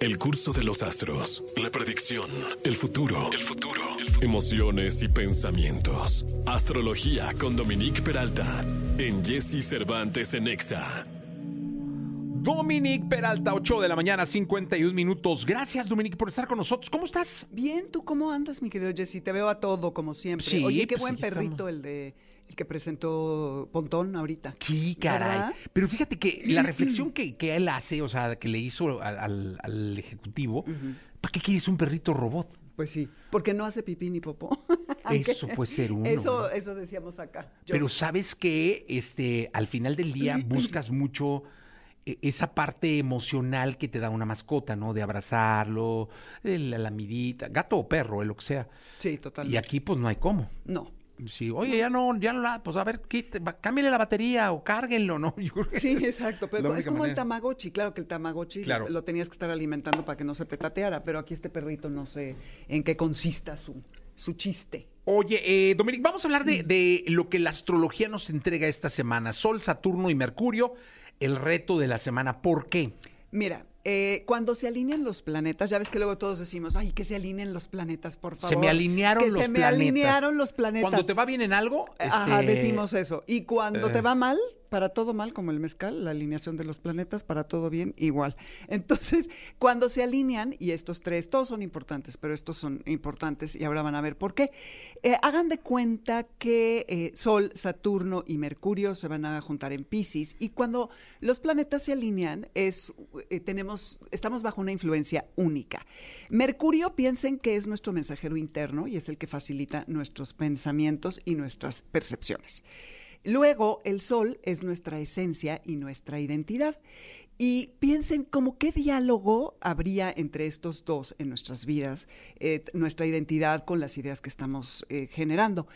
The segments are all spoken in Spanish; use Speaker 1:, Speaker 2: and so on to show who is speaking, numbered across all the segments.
Speaker 1: El curso de los astros, la predicción, el futuro, el futuro, emociones y pensamientos. Astrología con Dominique Peralta en Jesse Cervantes en Exa.
Speaker 2: Dominique Peralta, 8 de la mañana, 51 minutos. Gracias, Dominique, por estar con nosotros. ¿Cómo estás?
Speaker 3: Bien, ¿tú cómo andas, mi querido Jesse? Te veo a todo, como siempre.
Speaker 2: Sí,
Speaker 3: Oye, qué
Speaker 2: pues
Speaker 3: buen perrito
Speaker 2: estamos.
Speaker 3: el de el que presentó Pontón ahorita.
Speaker 2: Sí, caray.
Speaker 3: ¿Verdad?
Speaker 2: Pero fíjate que la reflexión que, que él hace, o sea, que le hizo al, al- al ejecutivo, ¿para qué quieres un perrito robot?
Speaker 3: Pues sí, porque no hace pipí ni popó.
Speaker 2: Eso puede ser uno.
Speaker 3: Eso,
Speaker 2: ¿no?
Speaker 3: eso decíamos acá. Yo
Speaker 2: Pero sabes que este, al final del día buscas mucho eh, esa parte emocional que te da una mascota, ¿no? De abrazarlo, de la lamidita, gato o perro, eh, lo que sea.
Speaker 3: Sí, totalmente.
Speaker 2: Y aquí pues no hay cómo.
Speaker 3: No.
Speaker 2: Sí, oye, ya no, ya no la, pues a ver, quite- cámbiale la batería o cárguenlo, ¿no? Yo creo que-
Speaker 3: Sí, exacto. Pero es como el. Tamagotchi. Claro que el Tamagotchi
Speaker 2: Claro.
Speaker 3: lo tenías que estar alimentando para que no se petateara. Pero aquí este perrito no sé en qué consista su, su chiste.
Speaker 2: Oye, eh, Dominic, vamos a hablar de, de lo que la astrología nos entrega esta semana. Sol, Saturno y Mercurio, el reto de la semana. ¿Por qué?
Speaker 3: Mira, eh, cuando se alinean los planetas, ya ves que luego todos decimos, ay, que se alineen los planetas, por favor.
Speaker 2: Se me alinearon
Speaker 3: que
Speaker 2: los
Speaker 3: se me alinearon los planetas.
Speaker 2: Cuando te va bien en algo,
Speaker 3: Ajá,
Speaker 2: este,
Speaker 3: decimos eso. Y cuando
Speaker 2: eh.
Speaker 3: te va mal, para todo mal, como el mezcal, la alineación de los planetas, para todo bien, igual. Entonces, cuando se alinean, y estos tres, todos son importantes, pero estos son importantes y ahora van a ver por qué. Eh, hagan de cuenta que eh, Sol, Saturno y Mercurio se van a juntar en Pisces y cuando los planetas se alinean, es, eh, estamos bajo una influencia única. Mercurio, piensen que es nuestro mensajero interno y es el que facilita nuestros pensamientos y nuestras percepciones. Luego, el sol es nuestra esencia y nuestra identidad. Y piensen como qué diálogo habría entre estos dos en nuestras vidas, eh, nuestra identidad con las ideas que estamos eh, generando.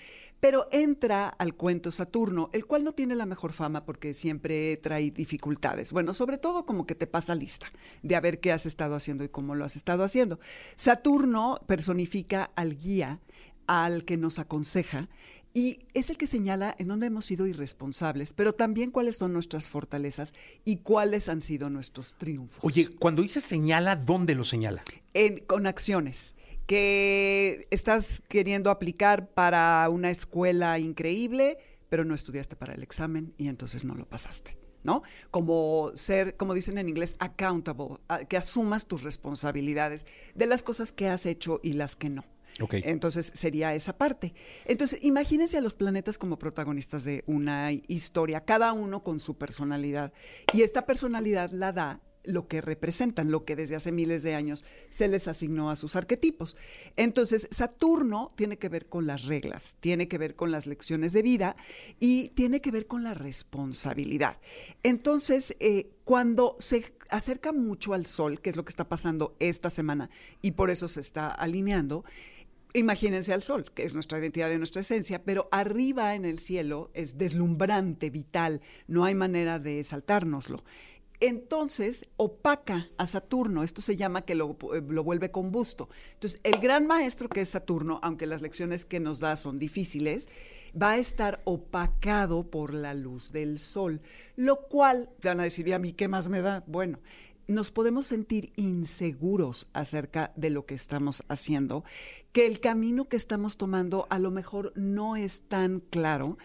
Speaker 3: Pero entra al cuento Saturno, el cual no tiene la mejor fama porque siempre trae dificultades. Bueno, sobre todo como que te pasa lista de a ver qué has estado haciendo y cómo lo has estado haciendo. Saturno personifica al guía, al que nos aconseja y es el que señala en dónde hemos sido irresponsables, pero también cuáles son nuestras fortalezas y cuáles han sido nuestros triunfos.
Speaker 2: Oye, cuando dice señala, ¿dónde lo señala?
Speaker 3: En- con acciones que estás queriendo aplicar para una escuela increíble, pero no estudiaste para el examen y entonces no lo pasaste. ¿No? Como ser, como dicen en inglés, accountable, que asumas tus responsabilidades de las cosas que has hecho y las que no. Entonces sería esa parte. Entonces, imagínense a los planetas como protagonistas de una historia, cada uno con su personalidad. Y esta personalidad la da lo que representan, lo que desde hace miles de años se les asignó a sus arquetipos. Entonces, Saturno tiene que ver con las reglas, tiene que ver con las lecciones de vida y tiene que ver con la responsabilidad. Entonces, eh, cuando se acerca mucho al Sol, que es lo que está pasando esta semana y por eso se está alineando, Imagínense al sol, que es nuestra identidad y nuestra esencia, pero arriba en el cielo es deslumbrante, vital, no hay manera de saltárnoslo. Entonces opaca a Saturno, esto se llama que lo, eh, lo vuelve combusto. Entonces, el gran maestro que es Saturno, aunque las lecciones que nos da son difíciles, va a estar opacado por la luz del sol, lo cual, van a decir, ¿y a mí qué más me da? Bueno, nos podemos sentir inseguros acerca de lo que estamos haciendo, que el camino que estamos tomando a lo mejor no es tan claro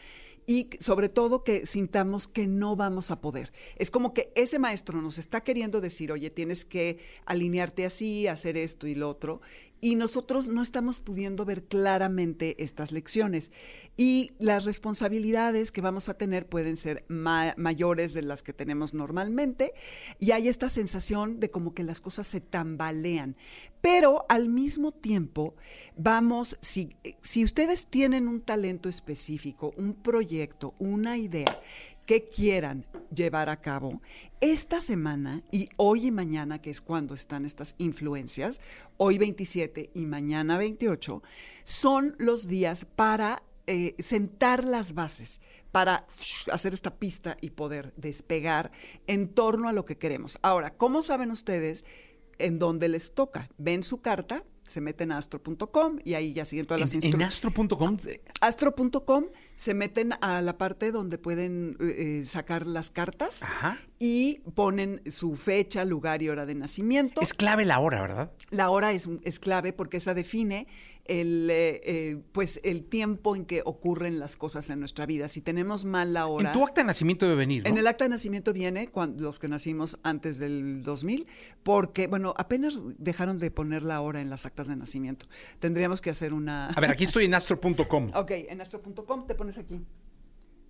Speaker 3: y sobre todo que sintamos que no vamos a poder. Es como que ese maestro nos está queriendo decir, oye, tienes que alinearte así, hacer esto y lo otro, y nosotros no estamos pudiendo ver claramente estas lecciones. Y las responsabilidades que vamos a tener pueden ser ma- mayores de las que tenemos normalmente, y hay esta sensación de como que las cosas se tambalean. Pero al mismo tiempo, vamos, si, si ustedes tienen un talento específico, un proyecto, una idea, que quieran llevar a cabo, esta semana y hoy y mañana, que es cuando están estas influencias, hoy 27 y mañana 28, son los días para eh, sentar las bases, para hacer esta pista y poder despegar en torno a lo que queremos. Ahora, ¿cómo saben ustedes en dónde les toca? Ven su carta, se meten a astro.com y ahí ya siguen todas las
Speaker 2: En, en
Speaker 3: instrucciones
Speaker 2: astro.com,
Speaker 3: astro.com se meten a la parte donde pueden eh, sacar las cartas
Speaker 2: Ajá.
Speaker 3: y ponen su fecha, lugar y hora de nacimiento.
Speaker 2: Es clave la hora, ¿verdad?
Speaker 3: La hora es, es clave porque esa define el, eh, eh, pues el tiempo en que ocurren las cosas en nuestra vida. Si tenemos mal la hora...
Speaker 2: En tu acta de nacimiento debe venir, ¿no?
Speaker 3: En el acta de nacimiento viene cuando, los que nacimos antes del 2000, porque, bueno, apenas dejaron de poner la hora en las actas de nacimiento. Tendríamos que hacer una...
Speaker 2: A ver, aquí estoy en astro.com.
Speaker 3: Ok, en astro.com te pones aquí.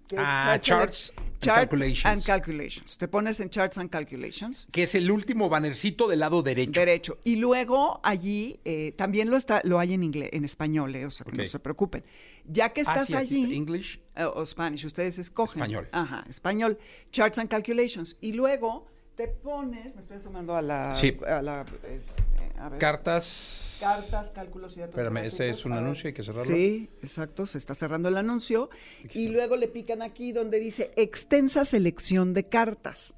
Speaker 3: que es
Speaker 2: Ah, charts
Speaker 3: Charts
Speaker 2: calculations.
Speaker 3: and calculations. Te pones en Charts and Calculations.
Speaker 2: Que es el último bannercito del lado derecho.
Speaker 3: Derecho. Y luego allí eh, también lo está, lo hay en inglés, en español, eh, o sea que
Speaker 2: Ok.
Speaker 3: no se preocupen. Ya que
Speaker 2: Ah,
Speaker 3: estás
Speaker 2: sí, aquí está,
Speaker 3: allí,
Speaker 2: English.
Speaker 3: eh, o Spanish, ustedes escogen.
Speaker 2: Español.
Speaker 3: Ajá, español. Charts and calculations. Y luego te pones, me estoy asomando a la,
Speaker 2: Sí.
Speaker 3: a la este, a ver.
Speaker 2: Cartas.
Speaker 3: Cartas, cálculos y datos.
Speaker 2: Espérame, ese es un anuncio, hay que cerrarlo.
Speaker 3: Sí, exacto, se está cerrando el anuncio. Y luego le pican aquí donde dice extensa selección de cartas.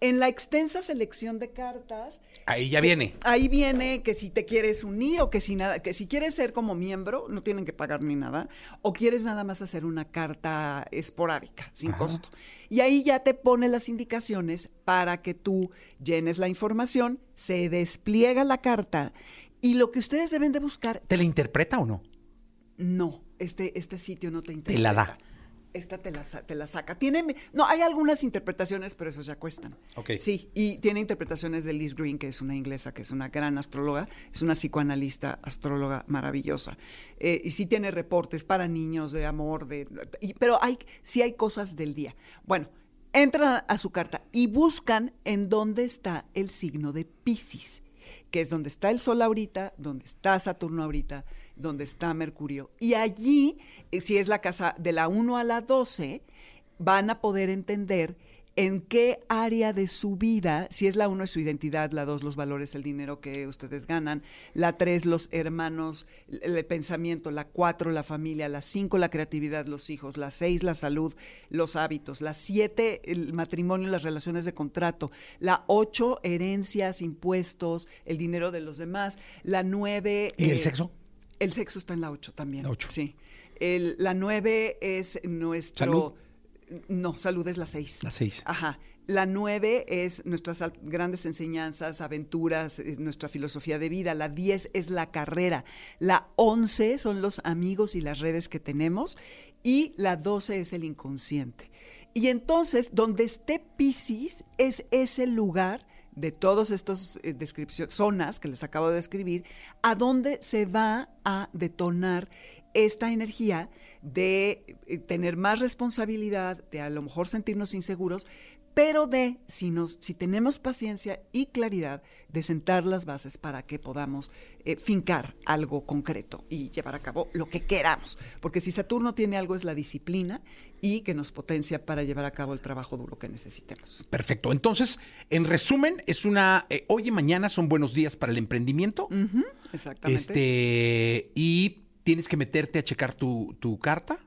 Speaker 3: En la extensa selección de cartas,
Speaker 2: Ahí ya viene.
Speaker 3: ahí viene que si te quieres unir o que si nada, que si quieres ser como miembro, no tienen que pagar ni nada, o quieres nada más hacer una carta esporádica, sin costo. Y ahí ya te pone las indicaciones para que tú llenes la información, se despliega la carta y lo que ustedes deben de buscar
Speaker 2: ¿Te la interpreta o no?
Speaker 3: no, este, este sitio no te interpreta.
Speaker 2: Te la da.
Speaker 3: Esta te la, te la saca. Tiene, no, hay algunas interpretaciones, pero esas ya cuestan.
Speaker 2: Ok.
Speaker 3: Sí, y tiene interpretaciones de Liz Green, que es una inglesa, que es una gran astróloga, es una psicoanalista, astróloga maravillosa. Eh, y sí tiene reportes para niños de amor, de, y- pero hay, sí hay cosas del día. Bueno, entran a su carta y buscan en dónde está el signo de Pisces, que es donde está el Sol ahorita, donde está Saturno ahorita, donde está Mercurio. Y allí, eh, si es la casa de la 1 a la 12, van a poder entender en qué área de su vida, si es la 1 es su identidad, la 2 los valores, el dinero que ustedes ganan, la 3 los hermanos, el, el pensamiento, la 4 la familia, la 5 la creatividad, los hijos, la 6 la salud, los hábitos, la 7 el matrimonio, las relaciones de contrato, la 8 herencias, impuestos, el dinero de los demás, la 9...
Speaker 2: ¿Y el sexo?
Speaker 3: El sexo está en la 8 también.
Speaker 2: La ocho.
Speaker 3: Sí. El- la 9 es nuestro...
Speaker 2: ¿Salud?
Speaker 3: No, salud es la 6.
Speaker 2: La seis.
Speaker 3: Ajá. La 9 es nuestras grandes enseñanzas, aventuras, eh, nuestra filosofía de vida. La 10 es la carrera. La 11 son los amigos y las redes que tenemos. Y la 12 es el inconsciente. Y entonces, donde esté Pisces, es ese lugar de todos estos eh, zonas que les acabo de describir, a donde se va a detonar esta energía de eh, tener más responsabilidad, de a lo mejor sentirnos inseguros, pero de, si, nos, si tenemos paciencia y claridad, de sentar las bases para que podamos eh, fincar algo concreto y llevar a cabo lo que queramos. Porque si Saturno tiene algo es la disciplina y que nos potencia para llevar a cabo el trabajo duro que necesitemos.
Speaker 2: Perfecto. Entonces, en resumen, es una. eh, hoy y mañana son buenos días para el emprendimiento.
Speaker 3: Exactamente.
Speaker 2: Este. Y tienes que meterte a checar tu, tu carta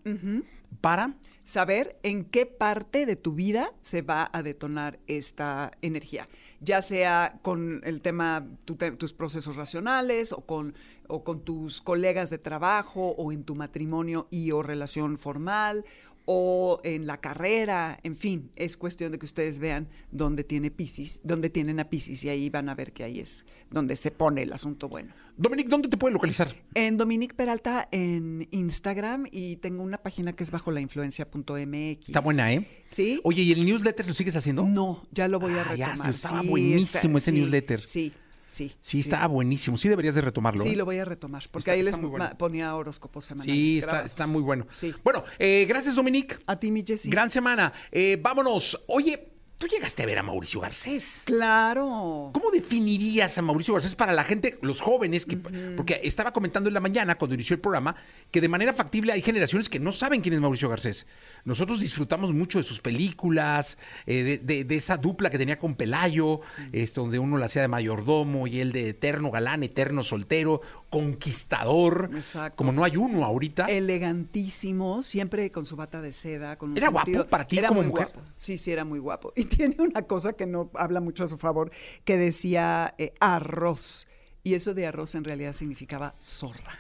Speaker 2: para.
Speaker 3: Saber en qué parte de tu vida se va a detonar esta energía, ya sea con el tema, tu tus procesos racionales o con, o con tus colegas de trabajo o en tu matrimonio y o relación formal o en la carrera, en fin, es cuestión de que ustedes vean dónde tiene Piscis, dónde tienen a Piscis y ahí van a ver que ahí es donde se pone el asunto bueno.
Speaker 2: Dominic, ¿dónde te pueden localizar?
Speaker 3: En Dominique Peralta en Instagram y tengo una página que es bajo la influencia.mx.
Speaker 2: Está buena, ¿eh?
Speaker 3: Sí.
Speaker 2: Oye, ¿y el newsletter lo sigues haciendo?
Speaker 3: No, ya lo voy a
Speaker 2: Ah, ya,
Speaker 3: retomar.
Speaker 2: estaba
Speaker 3: Sí,
Speaker 2: buenísimo ese
Speaker 3: sí,
Speaker 2: newsletter.
Speaker 3: Sí, sí.
Speaker 2: Sí, estaba buenísimo. Sí, deberías de retomarlo.
Speaker 3: Sí,
Speaker 2: ¿eh?
Speaker 3: lo voy a retomar, porque
Speaker 2: Está-
Speaker 3: ahí
Speaker 2: está
Speaker 3: les
Speaker 2: bueno.
Speaker 3: ponía horóscopos semanales.
Speaker 2: Sí, está, está muy bueno.
Speaker 3: Sí.
Speaker 2: Bueno, eh, gracias, Dominic.
Speaker 3: A ti, mi Jessy.
Speaker 2: Gran semana. Eh, vámonos. Oye, tú llegaste a ver a Mauricio Garcés.
Speaker 3: Claro.
Speaker 2: ¿Cómo definirías a Mauricio Garcés para la gente, los jóvenes? Que, Porque estaba comentando en la mañana, cuando inició el programa, que de manera factible hay generaciones que no saben quién es Mauricio Garcés. Nosotros disfrutamos mucho de sus películas, eh, de, de- de esa dupla que tenía con Pelayo, este, donde uno la hacía de mayordomo y él de eterno galán, eterno soltero, conquistador.
Speaker 3: Exacto.
Speaker 2: Como no hay uno ahorita.
Speaker 3: Elegantísimo, siempre con su bata de seda. Con un
Speaker 2: ¿Era guapo para ti
Speaker 3: era
Speaker 2: como
Speaker 3: muy
Speaker 2: mujer?
Speaker 3: guapo. Sí, sí, era muy guapo. Y tiene una cosa que no habla mucho a su favor, que decía eh, arroz. Y eso de arroz en realidad significaba zorra.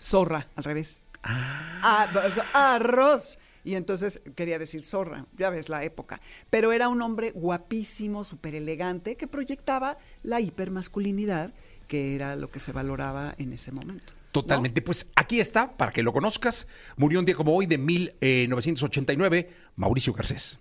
Speaker 3: Zorra, al revés. Ah, sea, arroz. Y entonces quería decir zorra, ya ves la época. Pero era un hombre guapísimo, súper elegante, que proyectaba la hipermasculinidad, que era lo que se valoraba en ese momento.
Speaker 2: Totalmente. Pues aquí está, para que lo conozcas. Murió un día como hoy de 1989, Mauricio Garcés.